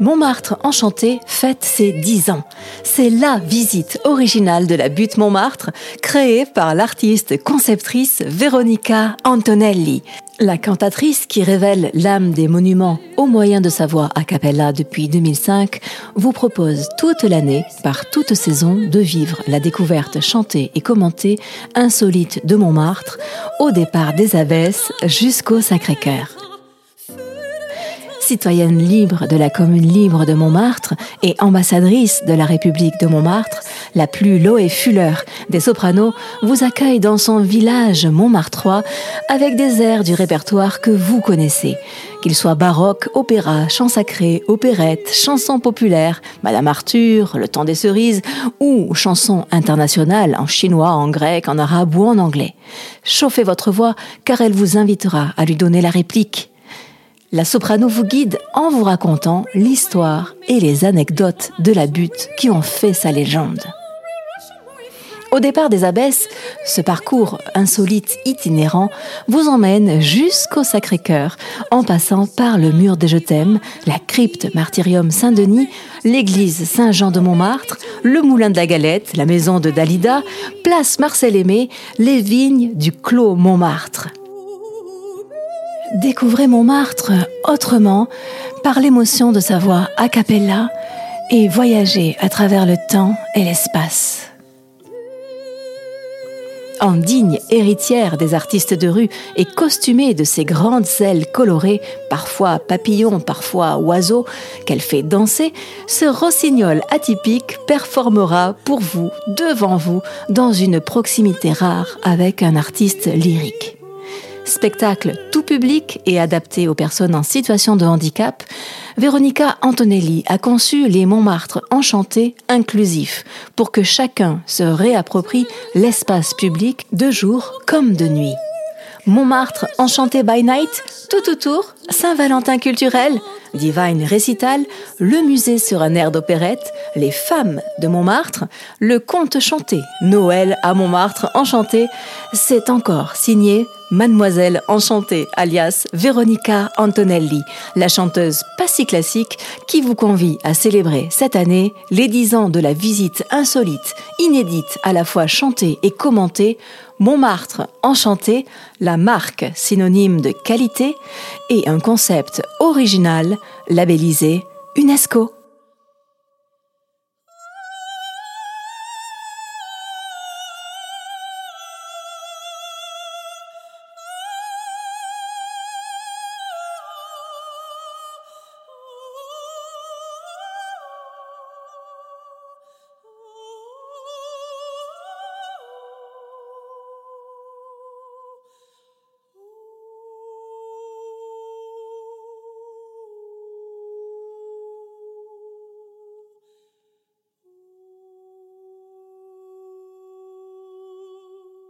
Montmartre Enchanté fête ses 10 ans. C'est la visite originale de la butte Montmartre, créée par l'artiste conceptrice Veronica Antonelli. La cantatrice qui révèle l'âme des monuments au moyen de sa voix a cappella depuis 2005 vous propose toute l'année, par toute saison, de vivre la découverte chantée et commentée insolite de Montmartre, au départ des Abbesses jusqu'au Sacré-Cœur citoyenne libre de la commune libre de Montmartre et ambassadrice de la République de Montmartre, la plus Loé Fuller des sopranos vous accueille dans son village montmartrois avec des airs du répertoire que vous connaissez. Qu'ils soient baroque, opéra, chants sacrés, opérette, chansons populaires, Madame Arthur, Le temps des cerises ou chansons internationales en chinois, en grec, en arabe ou en anglais. Chauffez votre voix car elle vous invitera à lui donner la réplique la soprano vous guide en vous racontant l'histoire et les anecdotes de la butte qui ont fait sa légende. Au départ des abbesses, ce parcours insolite itinérant vous emmène jusqu'au Sacré-Cœur, en passant par le mur des Je la crypte Martyrium Saint-Denis, l'église Saint-Jean de Montmartre, le moulin de la Galette, la maison de Dalida, place Marcel Aimé, les vignes du Clos Montmartre. Découvrez Montmartre autrement par l'émotion de sa voix a cappella et voyagez à travers le temps et l'espace. En digne héritière des artistes de rue et costumée de ces grandes ailes colorées, parfois papillons, parfois oiseaux, qu'elle fait danser, ce rossignol atypique performera pour vous, devant vous, dans une proximité rare avec un artiste lyrique. Spectacle tout public et adapté aux personnes en situation de handicap, Véronica Antonelli a conçu les Montmartre enchantés inclusifs pour que chacun se réapproprie l'espace public de jour comme de nuit. Montmartre enchanté by night, tout autour, Saint-Valentin culturel, Divine Récital, le musée sur un air d'opérette, les femmes de Montmartre, le conte chanté, Noël à Montmartre enchanté, c'est encore signé Mademoiselle Enchantée, alias Veronica Antonelli, la chanteuse pas si classique qui vous convie à célébrer cette année les 10 ans de la visite insolite, inédite, à la fois chantée et commentée, Montmartre Enchanté, la marque synonyme de qualité et un concept original labellisé UNESCO.